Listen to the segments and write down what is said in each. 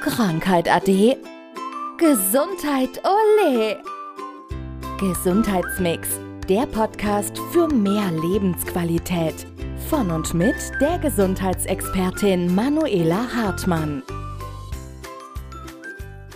Krankheit ade. Gesundheit ole. Gesundheitsmix, der Podcast für mehr Lebensqualität. Von und mit der Gesundheitsexpertin Manuela Hartmann.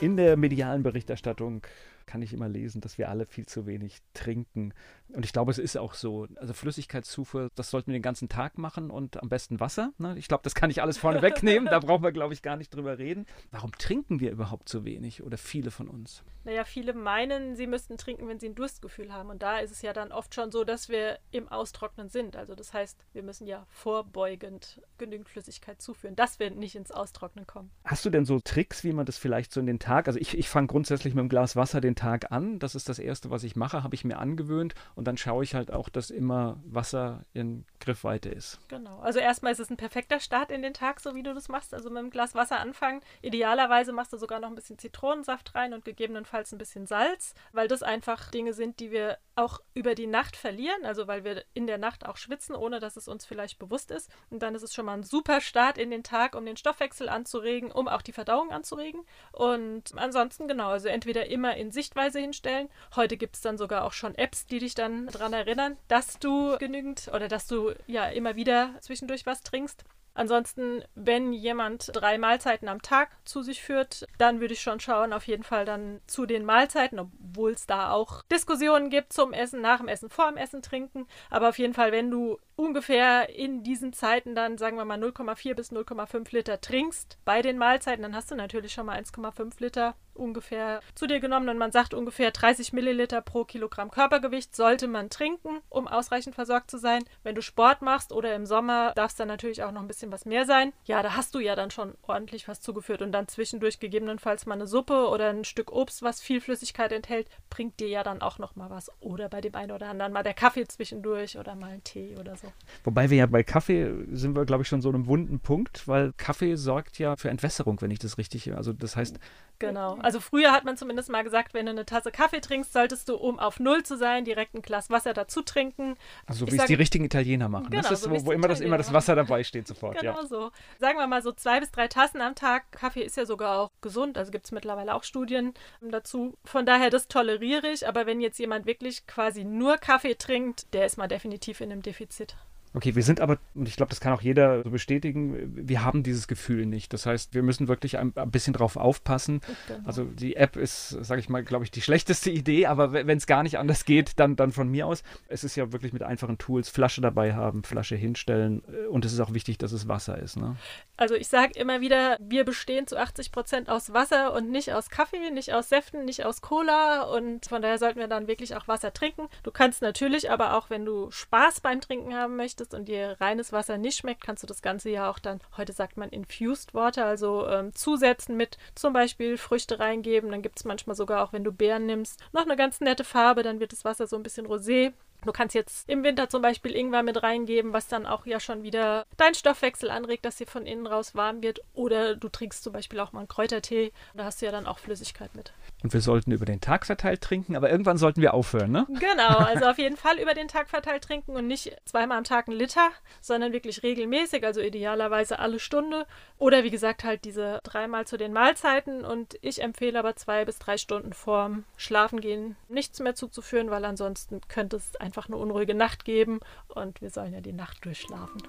In der medialen Berichterstattung kann ich immer lesen, dass wir alle viel zu wenig trinken. Und ich glaube, es ist auch so. Also Flüssigkeitszufuhr, das sollten wir den ganzen Tag machen und am besten Wasser. Ne? Ich glaube, das kann ich alles vorne wegnehmen. da brauchen wir, glaube ich, gar nicht drüber reden. Warum trinken wir überhaupt so wenig oder viele von uns? Naja, viele meinen, sie müssten trinken, wenn sie ein Durstgefühl haben. Und da ist es ja dann oft schon so, dass wir im Austrocknen sind. Also das heißt, wir müssen ja vorbeugend genügend Flüssigkeit zuführen, dass wir nicht ins Austrocknen kommen. Hast du denn so Tricks, wie man das vielleicht so in den Tag, also ich, ich fange grundsätzlich mit einem Glas Wasser den Tag an. Das ist das Erste, was ich mache, habe ich mir angewöhnt. Und dann schaue ich halt auch, dass immer Wasser in Griffweite ist. Genau. Also erstmal ist es ein perfekter Start in den Tag, so wie du das machst. Also mit einem Glas Wasser anfangen. Idealerweise machst du sogar noch ein bisschen Zitronensaft rein und gegebenenfalls ein bisschen Salz, weil das einfach Dinge sind, die wir auch über die Nacht verlieren, also weil wir in der Nacht auch schwitzen, ohne dass es uns vielleicht bewusst ist. Und dann ist es schon mal ein super Start in den Tag, um den Stoffwechsel anzuregen, um auch die Verdauung anzuregen. Und ansonsten genau, also entweder immer in Sichtweise hinstellen. Heute gibt es dann sogar auch schon Apps, die dich dann daran erinnern, dass du genügend oder dass du ja immer wieder zwischendurch was trinkst. Ansonsten, wenn jemand drei Mahlzeiten am Tag zu sich führt, dann würde ich schon schauen, auf jeden Fall dann zu den Mahlzeiten, obwohl es da auch Diskussionen gibt zum Essen, nach dem Essen, vor dem Essen trinken. Aber auf jeden Fall, wenn du ungefähr in diesen Zeiten dann, sagen wir mal, 0,4 bis 0,5 Liter trinkst bei den Mahlzeiten, dann hast du natürlich schon mal 1,5 Liter ungefähr zu dir genommen und man sagt ungefähr 30 Milliliter pro Kilogramm Körpergewicht sollte man trinken, um ausreichend versorgt zu sein. Wenn du Sport machst oder im Sommer darf es dann natürlich auch noch ein bisschen was mehr sein. Ja, da hast du ja dann schon ordentlich was zugeführt und dann zwischendurch gegebenenfalls mal eine Suppe oder ein Stück Obst, was viel Flüssigkeit enthält, bringt dir ja dann auch noch mal was oder bei dem einen oder anderen mal der Kaffee zwischendurch oder mal ein Tee oder so. Wobei wir ja bei Kaffee sind wir, glaube ich, schon so einem wunden Punkt, weil Kaffee sorgt ja für Entwässerung, wenn ich das richtig. Also das heißt, Genau. Also früher hat man zumindest mal gesagt, wenn du eine Tasse Kaffee trinkst, solltest du, um auf Null zu sein, direkt ein Glas Wasser dazu trinken. Also wie es die richtigen Italiener machen. Genau, das ist, so wo, wo immer, das, immer das Wasser dabei steht sofort. Genau ja. so. Sagen wir mal so zwei bis drei Tassen am Tag. Kaffee ist ja sogar auch gesund, also gibt es mittlerweile auch Studien dazu. Von daher, das toleriere ich. Aber wenn jetzt jemand wirklich quasi nur Kaffee trinkt, der ist mal definitiv in einem Defizit. Okay, wir sind aber, und ich glaube, das kann auch jeder so bestätigen, wir haben dieses Gefühl nicht. Das heißt, wir müssen wirklich ein, ein bisschen drauf aufpassen. Genau. Also die App ist, sage ich mal, glaube ich, die schlechteste Idee, aber wenn es gar nicht anders geht, dann, dann von mir aus. Es ist ja wirklich mit einfachen Tools, Flasche dabei haben, Flasche hinstellen äh, und es ist auch wichtig, dass es Wasser ist. Ne? Also ich sage immer wieder, wir bestehen zu 80 Prozent aus Wasser und nicht aus Kaffee, nicht aus Säften, nicht aus Cola und von daher sollten wir dann wirklich auch Wasser trinken. Du kannst natürlich aber auch, wenn du Spaß beim Trinken haben möchtest, möchtest und dir reines Wasser nicht schmeckt, kannst du das Ganze ja auch dann, heute sagt man Infused Water, also ähm, zusetzen mit zum Beispiel Früchte reingeben. Dann gibt es manchmal sogar auch, wenn du Beeren nimmst, noch eine ganz nette Farbe, dann wird das Wasser so ein bisschen rosé. Du kannst jetzt im Winter zum Beispiel Ingwer mit reingeben, was dann auch ja schon wieder deinen Stoffwechsel anregt, dass dir von innen raus warm wird. Oder du trinkst zum Beispiel auch mal einen Kräutertee. Da hast du ja dann auch Flüssigkeit mit. Und wir sollten über den Tag verteilt trinken, aber irgendwann sollten wir aufhören, ne? Genau, also auf jeden Fall über den Tag verteilt trinken und nicht zweimal am Tag einen Liter, sondern wirklich regelmäßig, also idealerweise alle Stunde. Oder wie gesagt, halt diese dreimal zu den Mahlzeiten. Und ich empfehle aber zwei bis drei Stunden vorm Schlafengehen nichts mehr zuzuführen, weil ansonsten könnte es einfach einfach eine unruhige Nacht geben und wir sollen ja die Nacht durchschlafen.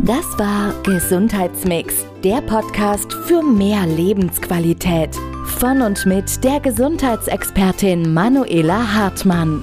Das war Gesundheitsmix, der Podcast für mehr Lebensqualität. Von und mit der Gesundheitsexpertin Manuela Hartmann.